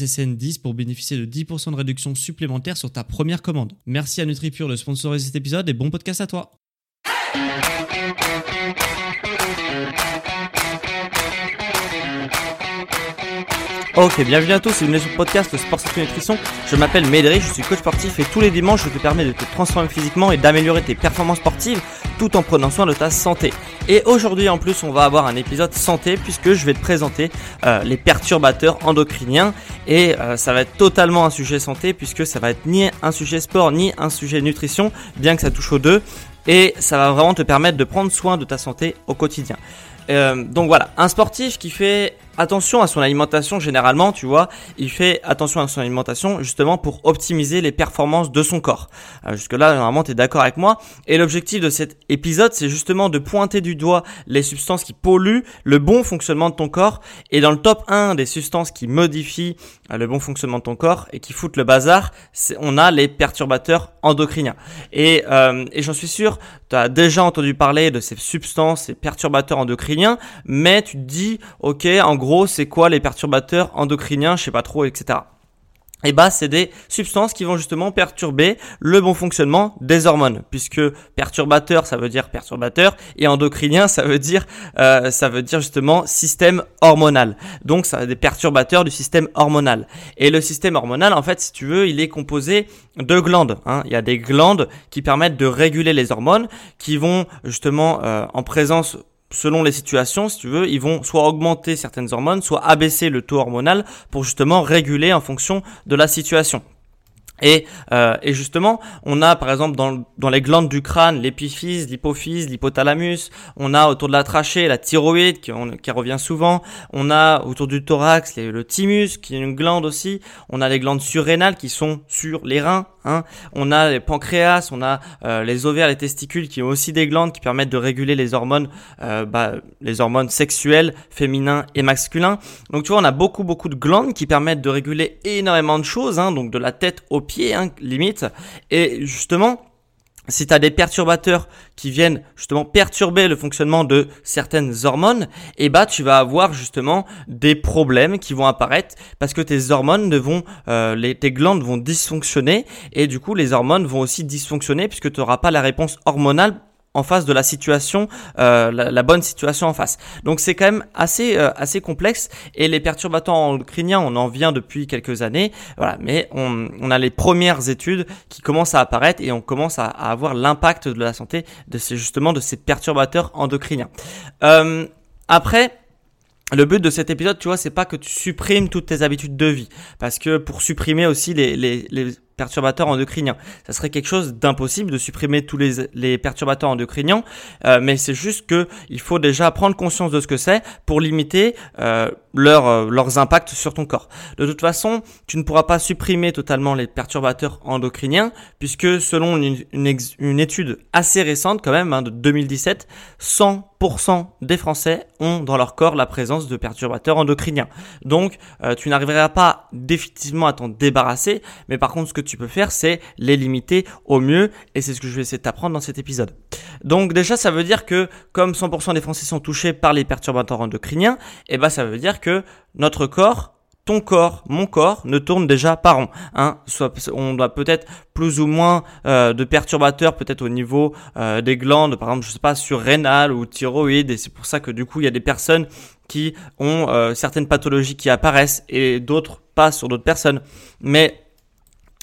SSN10 pour bénéficier de 10% de réduction supplémentaire sur ta première commande. Merci à NutriPure de sponsoriser cet épisode et bon podcast à toi. Ok, bienvenue à tous, c'est une sur podcast Sport Santé Nutrition. Je m'appelle Médéric, je suis coach sportif et tous les dimanches je te permets de te transformer physiquement et d'améliorer tes performances sportives tout en prenant soin de ta santé. Et aujourd'hui en plus on va avoir un épisode santé puisque je vais te présenter euh, les perturbateurs endocriniens et euh, ça va être totalement un sujet santé puisque ça va être ni un sujet sport ni un sujet nutrition bien que ça touche aux deux et ça va vraiment te permettre de prendre soin de ta santé au quotidien. Euh, donc voilà, un sportif qui fait attention à son alimentation généralement, tu vois, il fait attention à son alimentation justement pour optimiser les performances de son corps. Euh, jusque là, normalement, tu es d'accord avec moi. Et l'objectif de cet épisode, c'est justement de pointer du doigt les substances qui polluent le bon fonctionnement de ton corps. Et dans le top 1 des substances qui modifient euh, le bon fonctionnement de ton corps et qui foutent le bazar, on a les perturbateurs endocriniens. Et, euh, et j'en suis sûr, tu as déjà entendu parler de ces substances, ces perturbateurs endocriniens, mais tu te dis, ok, en gros, c'est quoi les perturbateurs endocriniens, je sais pas trop, etc et bah c'est des substances qui vont justement perturber le bon fonctionnement des hormones puisque perturbateur ça veut dire perturbateur et endocrinien ça veut dire euh, ça veut dire justement système hormonal. Donc ça des perturbateurs du système hormonal. Et le système hormonal en fait si tu veux il est composé de glandes hein. il y a des glandes qui permettent de réguler les hormones qui vont justement euh, en présence selon les situations, si tu veux, ils vont soit augmenter certaines hormones, soit abaisser le taux hormonal pour justement réguler en fonction de la situation. Et, euh, et, justement, on a par exemple dans, dans les glandes du crâne l'épiphyse, l'hypophyse, l'hypothalamus. On a autour de la trachée la thyroïde qui, revient souvent. On a autour du thorax le thymus qui est une glande aussi. On a les glandes surrénales qui sont sur les reins. Hein. On a les pancréas, on a euh, les ovaires, les testicules qui ont aussi des glandes qui permettent de réguler les hormones, euh, bah, les hormones sexuelles, féminins et masculins. Donc tu vois, on a beaucoup beaucoup de glandes qui permettent de réguler énormément de choses, hein, donc de la tête aux pieds, hein, limite. Et justement, si tu as des perturbateurs qui viennent justement perturber le fonctionnement de certaines hormones, et eh bah tu vas avoir justement des problèmes qui vont apparaître parce que tes hormones vont, euh, les, tes glandes vont dysfonctionner et du coup les hormones vont aussi dysfonctionner puisque tu n'auras pas la réponse hormonale en face de la situation, euh, la, bonne situation en face. Donc c'est quand même assez euh, assez complexe et les perturbateurs endocriniens, on en vient depuis quelques années, voilà. Mais on, a les premières études qui commencent à apparaître et on commence à, avoir l'impact de la santé de ces justement de ces perturbateurs endocriniens. Euh, après, le but de cet épisode, tu vois, c'est pas que tu supprimes toutes tes habitudes de vie, parce que pour supprimer aussi les, les perturbateurs endocriniens. Ça serait quelque chose d'impossible de supprimer tous les, perturbateurs endocriniens, euh, mais c'est juste que il faut déjà prendre conscience de ce que c'est pour limiter euh, leur, euh, leurs impacts sur ton corps. De toute façon, tu ne pourras pas supprimer totalement les perturbateurs endocriniens, puisque selon une, une, une étude assez récente quand même, hein, de 2017, 100% des Français ont dans leur corps la présence de perturbateurs endocriniens. Donc, euh, tu n'arriveras pas définitivement à t'en débarrasser, mais par contre, ce que tu peux faire, c'est les limiter au mieux, et c'est ce que je vais essayer de t'apprendre dans cet épisode. Donc déjà, ça veut dire que comme 100% des Français sont touchés par les perturbateurs endocriniens, eh ben ça veut dire que notre corps ton corps, mon corps, ne tourne déjà pas rond. Hein. Soit, on doit peut-être plus ou moins euh, de perturbateurs, peut-être au niveau euh, des glandes, par exemple, je sais pas, surrénales ou thyroïde, et c'est pour ça que du coup, il y a des personnes qui ont euh, certaines pathologies qui apparaissent et d'autres pas sur d'autres personnes. Mais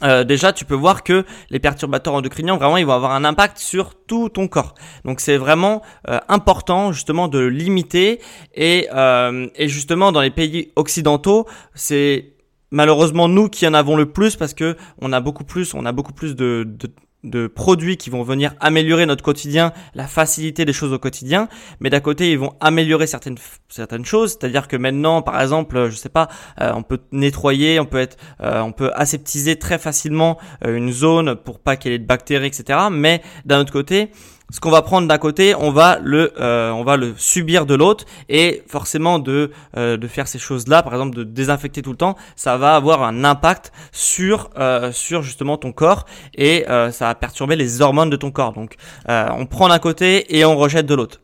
euh, déjà, tu peux voir que les perturbateurs endocriniens, vraiment, ils vont avoir un impact sur tout ton corps. Donc, c'est vraiment euh, important, justement, de limiter. Et, euh, et justement, dans les pays occidentaux, c'est malheureusement nous qui en avons le plus parce que on a beaucoup plus, on a beaucoup plus de, de de produits qui vont venir améliorer notre quotidien, la facilité des choses au quotidien, mais d'un côté ils vont améliorer certaines certaines choses, c'est-à-dire que maintenant par exemple, je sais pas, euh, on peut nettoyer, on peut être euh, on peut aseptiser très facilement euh, une zone pour pas qu'il y ait de bactéries etc. Mais d'un autre côté, ce qu'on va prendre d'un côté, on va le, euh, on va le subir de l'autre, et forcément de, euh, de faire ces choses-là, par exemple de désinfecter tout le temps, ça va avoir un impact sur, euh, sur justement ton corps, et ça va perturber les hormones de ton corps. Donc, on prend d'un côté et on rejette de l'autre.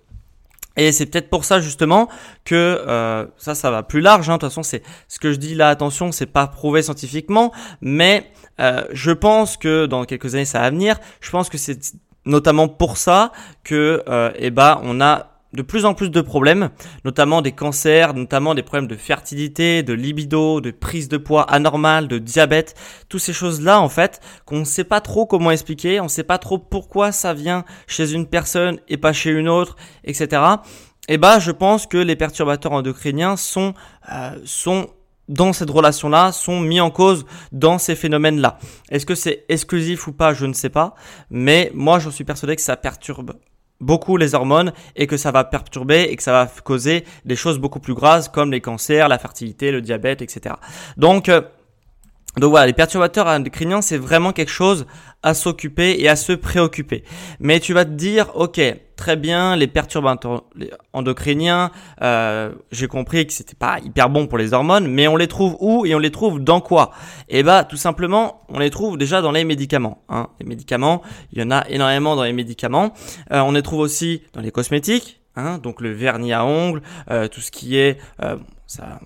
Et c'est peut-être pour ça justement que ça, ça va plus large. Hein. De toute façon, c'est ce que je dis là. Attention, c'est pas prouvé scientifiquement, mais je pense que dans quelques années, ça va venir. Je pense que c'est notamment pour ça que euh, eh ben, on a de plus en plus de problèmes, notamment des cancers, notamment des problèmes de fertilité, de libido, de prise de poids anormale, de diabète, toutes ces choses-là en fait qu'on ne sait pas trop comment expliquer, on ne sait pas trop pourquoi ça vient chez une personne et pas chez une autre, etc. Et eh ben je pense que les perturbateurs endocriniens sont euh, sont dans cette relation-là sont mis en cause dans ces phénomènes-là. Est-ce que c'est exclusif ou pas, je ne sais pas, mais moi je suis persuadé que ça perturbe beaucoup les hormones et que ça va perturber et que ça va causer des choses beaucoup plus graves comme les cancers, la fertilité, le diabète, etc. Donc euh, donc voilà, les perturbateurs endocriniens, c'est vraiment quelque chose à s'occuper et à se préoccuper. Mais tu vas te dire, ok, très bien, les perturbateurs endocriniens, euh, j'ai compris que c'était pas hyper bon pour les hormones, mais on les trouve où et on les trouve dans quoi? Eh bah, tout simplement, on les trouve déjà dans les médicaments. Hein. Les médicaments, il y en a énormément dans les médicaments. Euh, on les trouve aussi dans les cosmétiques, hein, donc le vernis à ongles, euh, tout ce qui est euh,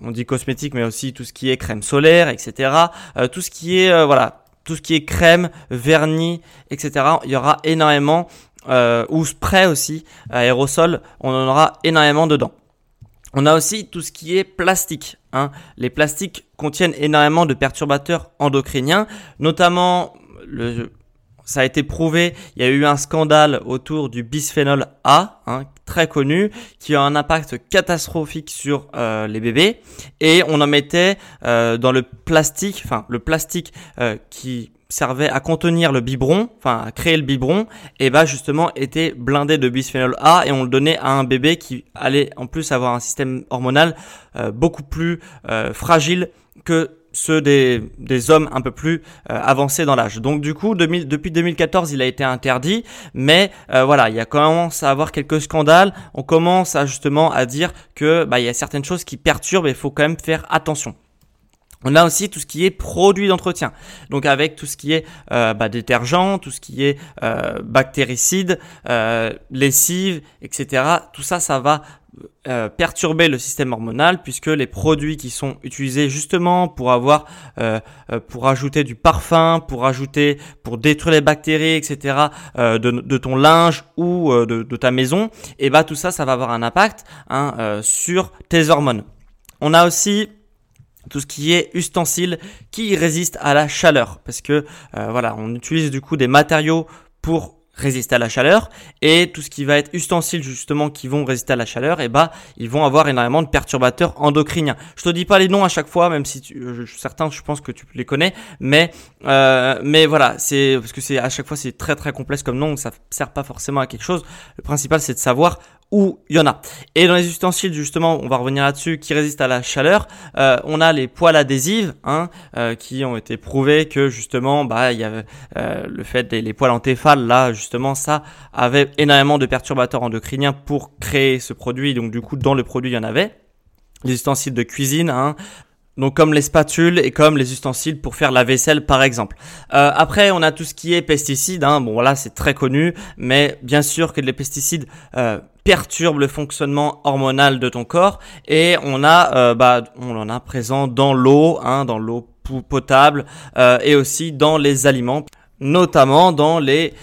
on dit cosmétique, mais aussi tout ce qui est crème solaire, etc. Euh, tout ce qui est, euh, voilà, tout ce qui est crème, vernis, etc. Il y aura énormément, euh, ou spray aussi, aérosol, on en aura énormément dedans. On a aussi tout ce qui est plastique. Hein. Les plastiques contiennent énormément de perturbateurs endocriniens, notamment ça a été prouvé, il y a eu un scandale autour du bisphénol A, hein, très connu, qui a un impact catastrophique sur euh, les bébés. Et on en mettait euh, dans le plastique, enfin le plastique euh, qui servait à contenir le biberon, enfin à créer le biberon, et bah justement était blindé de bisphénol A et on le donnait à un bébé qui allait en plus avoir un système hormonal beaucoup plus fragile que ceux des, des hommes un peu plus euh, avancés dans l'âge. Donc du coup, depuis 2014, il a été interdit, mais euh, voilà, il y a commence à avoir quelques scandales. On commence à justement à dire que bah, il y a certaines choses qui perturbent et il faut quand même faire attention. On a aussi tout ce qui est produits d'entretien, donc avec tout ce qui est euh, bah, détergent, tout ce qui est euh, bactéricide, euh, lessive, etc. Tout ça, ça va euh, perturber le système hormonal puisque les produits qui sont utilisés justement pour avoir, euh, pour ajouter du parfum, pour ajouter, pour détruire les bactéries, etc. De, ton linge ou de, de, ta maison, et bah tout ça, ça va avoir un impact hein, sur tes hormones. On a aussi tout ce qui est ustensiles qui résistent à la chaleur parce que euh, voilà on utilise du coup des matériaux pour résister à la chaleur et tout ce qui va être ustensiles justement qui vont résister à la chaleur eh bah ils vont avoir énormément de perturbateurs endocriniens. Je te dis pas les noms à chaque fois même si tu, certains je pense que tu les connais mais euh, mais voilà c'est parce que c'est à chaque fois c'est très très complexe comme nom ça sert pas forcément à quelque chose. Le principal c'est de savoir où il y en a. Et dans les ustensiles, justement, on va revenir là-dessus, qui résistent à la chaleur, euh, on a les poils adhésives, hein, euh, qui ont été prouvés que justement, bah, il y avait euh, le fait des les poils en téfal, là, justement, ça avait énormément de perturbateurs endocriniens pour créer ce produit. Donc du coup, dans le produit, il y en avait. Les ustensiles de cuisine, hein, donc comme les spatules et comme les ustensiles pour faire la vaisselle par exemple. Euh, après on a tout ce qui est pesticides, hein. bon voilà c'est très connu, mais bien sûr que les pesticides euh, perturbent le fonctionnement hormonal de ton corps. Et on a euh, bah on en a présent dans l'eau, hein, dans l'eau potable et aussi dans les aliments, notamment dans les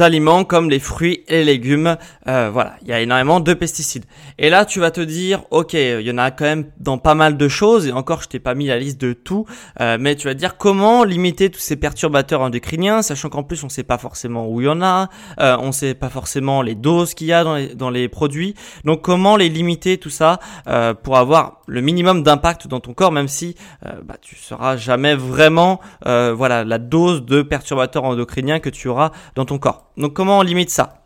aliments comme les fruits et les légumes. Euh, voilà, il y a énormément de pesticides. Et là, tu vas te dire, ok, il y en a quand même dans pas mal de choses, et encore, je t'ai pas mis la liste de tout, euh, mais tu vas dire comment limiter tous ces perturbateurs endocriniens, sachant qu'en plus, on sait pas forcément où il y en a, euh, on sait pas forcément les doses qu'il y a dans les, dans les, produits. Donc, comment les limiter, tout ça, euh, pour avoir le minimum d'impact dans ton corps, même si bah, tu seras jamais vraiment, voilà, la dose de perturbateurs endocriniens que tu auras dans ton corps. Donc comment on limite ça?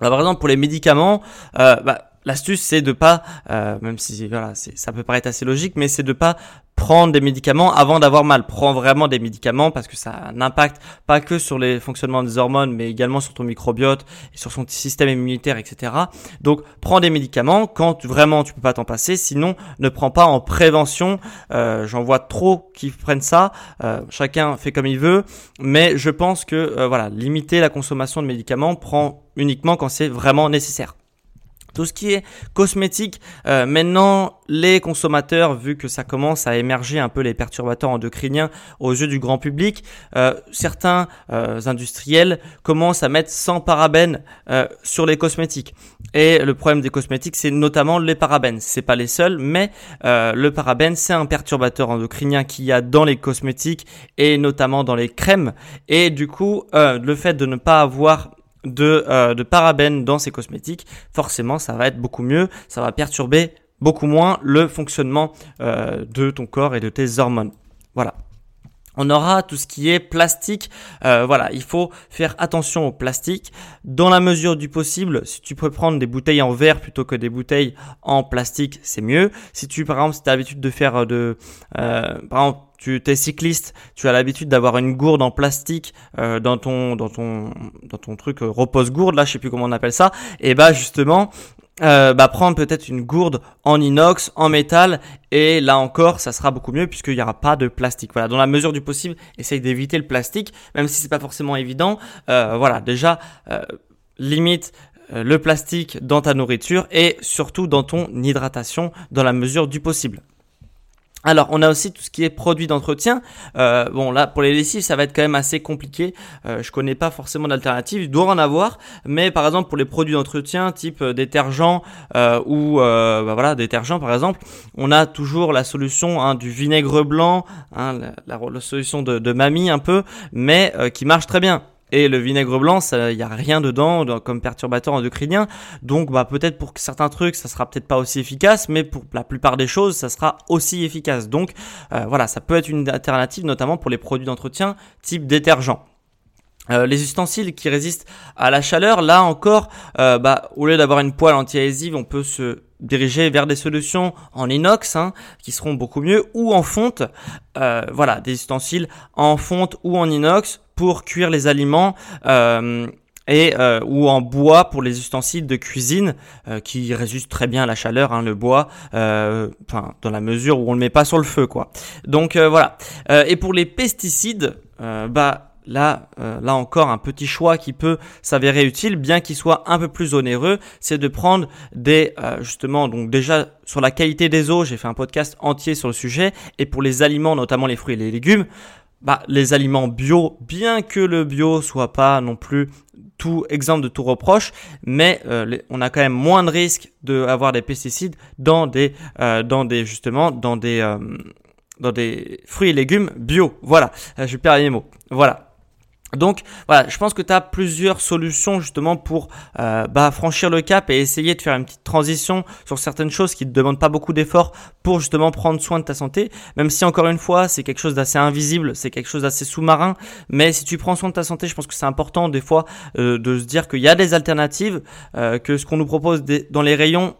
Bah, Par exemple pour les médicaments, euh, bah, L'astuce, c'est de pas, euh, même si voilà, ça peut paraître assez logique, mais c'est de pas prendre des médicaments avant d'avoir mal. Prends vraiment des médicaments parce que ça a un impact pas que sur les fonctionnements des hormones, mais également sur ton microbiote et sur son système immunitaire, etc. Donc, prends des médicaments quand vraiment tu peux pas t'en passer. Sinon, ne prends pas en prévention. Euh, J'en vois trop qui prennent ça. Euh, chacun fait comme il veut, mais je pense que euh, voilà, limiter la consommation de médicaments prend uniquement quand c'est vraiment nécessaire. Tout ce qui est cosmétique, euh, maintenant les consommateurs, vu que ça commence à émerger un peu les perturbateurs endocriniens aux yeux du grand public, euh, certains euh, industriels commencent à mettre 100 parabènes sur les cosmétiques. Et le problème des cosmétiques, c'est notamment les parabènes. C'est pas les seuls, mais le parabène, c'est un perturbateur endocrinien qu'il y a dans les cosmétiques et notamment dans les crèmes. Et du coup, le fait de ne pas avoir de, euh, de parabènes dans ces cosmétiques, forcément ça va être beaucoup mieux, ça va perturber beaucoup moins le fonctionnement euh, de ton corps et de tes hormones. Voilà. On aura tout ce qui est plastique. Euh, voilà, il faut faire attention au plastique. Dans la mesure du possible, si tu peux prendre des bouteilles en verre plutôt que des bouteilles en plastique, c'est mieux. Si tu, par exemple, si tu as l'habitude de faire de... Euh, par exemple, tu es cycliste, tu as l'habitude d'avoir une gourde en plastique euh, dans ton dans ton dans ton truc euh, repose gourde là, je sais plus comment on appelle ça. Et bah justement, euh, bah prendre peut-être une gourde en inox, en métal, et là encore, ça sera beaucoup mieux puisqu'il n'y aura pas de plastique. Voilà, dans la mesure du possible, essaye d'éviter le plastique, même si c'est pas forcément évident. Euh, voilà, déjà limite le plastique dans ta nourriture et surtout dans ton hydratation dans la mesure du possible. Alors, on a aussi tout ce qui est produits d'entretien. Euh, bon, là, pour les lessives, ça va être quand même assez compliqué. Euh, je connais pas forcément d'alternative. Il doit en avoir, mais par exemple pour les produits d'entretien, type euh, détergent euh, ou euh, bah voilà, détergent par exemple, on a toujours la solution hein, du vinaigre blanc, hein, la, la, solution de, de mamie un peu, mais qui marche très bien. Et le vinaigre blanc, il n'y a rien dedans comme perturbateur endocrinien. Donc bah, peut-être pour certains trucs, ça sera peut-être pas aussi efficace, mais pour la plupart des choses, ça sera aussi efficace. Donc euh, voilà, ça peut être une alternative, notamment pour les produits d'entretien type détergent. Euh, les ustensiles qui résistent à la chaleur, là encore, euh, bah, au lieu d'avoir une poêle anti-adhésive, on peut se diriger vers des solutions en inox hein, qui seront beaucoup mieux ou en fonte. voilà, des ustensiles en fonte ou en inox pour cuire les aliments euh, et euh, ou en bois pour les ustensiles de cuisine euh, qui résistent très bien à la chaleur, hein, le bois, enfin dans la mesure où on le met pas sur le feu, quoi. Donc voilà. et pour les pesticides, bah là, là encore un petit choix qui peut s'avérer utile, bien qu'il soit un peu plus onéreux, c'est de prendre des justement donc déjà sur la qualité des eaux, j'ai fait un podcast entier sur le sujet, et pour les aliments, notamment les fruits et les légumes, bah, les aliments bio, bien que le bio soit pas non plus tout exemple de tout reproche, mais euh, on a quand même moins de risques d'avoir des pesticides dans des, euh, dans des justement dans des, euh, dans des fruits et légumes bio. Voilà, je perds les mots. Voilà. Donc voilà, je pense que tu as plusieurs solutions justement pour euh, bah, franchir le cap et essayer de faire une petite transition sur certaines choses qui ne demandent pas beaucoup d'efforts pour justement prendre soin de ta santé. Même si encore une fois c'est quelque chose d'assez invisible, c'est quelque chose d'assez sous-marin, mais si tu prends soin de ta santé, je pense que c'est important des fois euh, de se dire qu'il y a des alternatives, euh, que ce qu'on nous propose dans les rayons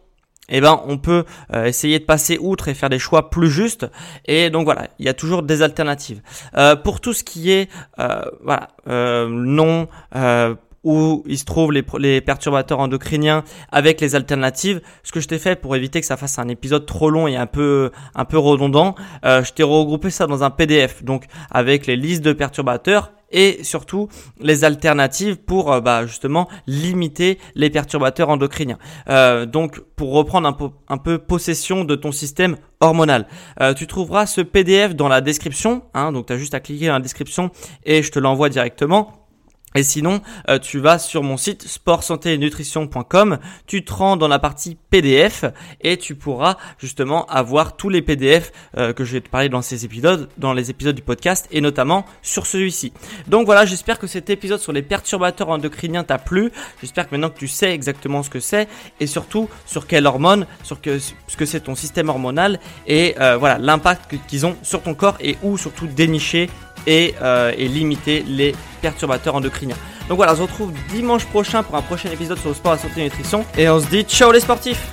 eh ben on peut euh, essayer de passer outre et faire des choix plus justes. Et donc voilà, il y a toujours des alternatives. Euh, pour tout ce qui est euh, non où il se trouvent les, perturbateurs endocriniens avec les alternatives. Ce que je t'ai fait pour éviter que ça fasse un épisode trop long et un peu un peu redondant, je t'ai regroupé ça dans un PDF, donc avec les listes de perturbateurs et surtout les alternatives pour euh, bah, justement limiter les perturbateurs endocriniens. Euh, donc pour reprendre un peu, un peu, possession de ton système hormonal. Euh, tu trouveras ce PDF dans la description, hein, donc tu as juste à cliquer dans la description et je te l'envoie directement. Et sinon, euh, tu vas sur mon site sportsanténutrition.com, tu te rends dans la partie PDF et tu pourras justement avoir tous les PDF euh, que je vais te parler dans ces épisodes, dans les épisodes du podcast et notamment sur celui-ci. Donc voilà, j'espère que cet épisode sur les perturbateurs endocriniens t'a plu. J'espère que maintenant que tu sais exactement ce que c'est et surtout sur quelle hormone, sur que, ce que c'est ton système hormonal et euh, voilà l'impact qu'ils ont sur ton corps et où surtout dénicher et, euh, et limiter les perturbateurs endocriniens. Donc voilà, on se retrouve dimanche prochain pour un prochain épisode sur le sport, la santé et la nutrition. Et on se dit ciao les sportifs